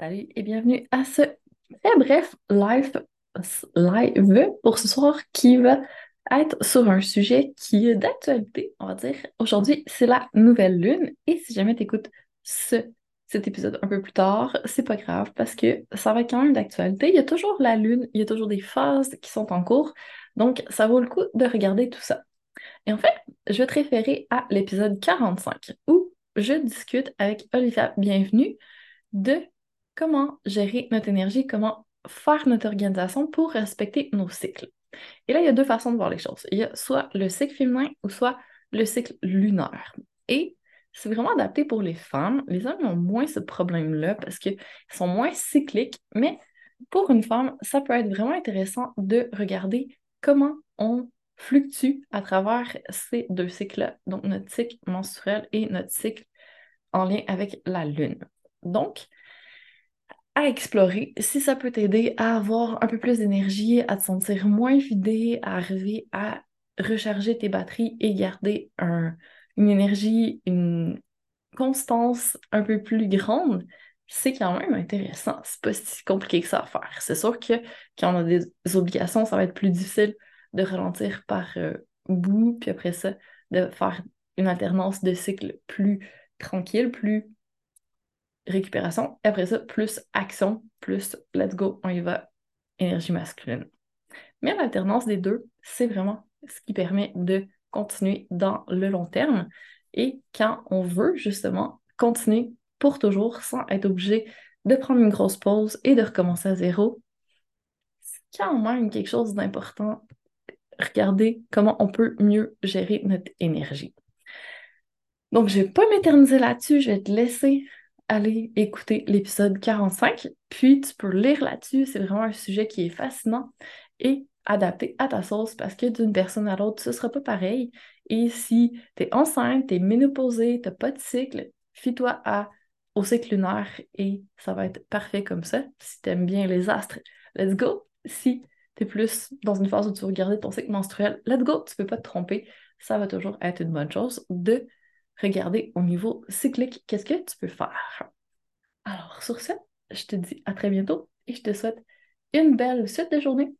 Salut et bienvenue à ce très bref live, live pour ce soir qui va être sur un sujet qui est d'actualité, on va dire. Aujourd'hui, c'est la nouvelle lune et si jamais tu écoutes ce, cet épisode un peu plus tard, c'est pas grave parce que ça va être quand même d'actualité. Il y a toujours la lune, il y a toujours des phases qui sont en cours, donc ça vaut le coup de regarder tout ça. Et en fait, je vais te référer à l'épisode 45 où je discute avec Olivia Bienvenue de comment gérer notre énergie, comment faire notre organisation pour respecter nos cycles. Et là, il y a deux façons de voir les choses. Il y a soit le cycle féminin ou soit le cycle lunaire. Et c'est vraiment adapté pour les femmes. Les hommes ont moins ce problème-là parce qu'ils sont moins cycliques, mais pour une femme, ça peut être vraiment intéressant de regarder comment on fluctue à travers ces deux cycles-là, donc notre cycle menstruel et notre cycle en lien avec la lune. Donc, à explorer, si ça peut t'aider à avoir un peu plus d'énergie, à te sentir moins vidé, à arriver à recharger tes batteries et garder une énergie, une constance un peu plus grande, c'est quand même intéressant. C'est pas si compliqué que ça à faire. C'est sûr que quand on a des obligations, ça va être plus difficile de ralentir par euh, bout, puis après ça, de faire une alternance de cycle plus tranquille, plus récupération. Et après ça, plus action, plus let's go, on y va, énergie masculine. Mais l'alternance des deux, c'est vraiment ce qui permet de continuer dans le long terme. Et quand on veut justement continuer pour toujours sans être obligé de prendre une grosse pause et de recommencer à zéro, c'est quand même quelque chose d'important. Regardez comment on peut mieux gérer notre énergie. Donc, je ne vais pas m'éterniser là-dessus, je vais te laisser aller écouter l'épisode 45, puis tu peux lire là-dessus. C'est vraiment un sujet qui est fascinant et adapté à ta sauce parce que d'une personne à l'autre, ce ne sera pas pareil. Et si tu es enceinte, tu es ménopausée, tu pas de cycle, fie-toi à, au cycle lunaire et ça va être parfait comme ça. Si tu aimes bien les astres, let's go. Si tu es plus dans une phase où tu veux regarder ton cycle menstruel, let's go, tu ne peux pas te tromper. Ça va toujours être une bonne chose de regarder au niveau cyclique, qu'est-ce que tu peux faire? Alors, sur ce, je te dis à très bientôt et je te souhaite une belle suite de journée.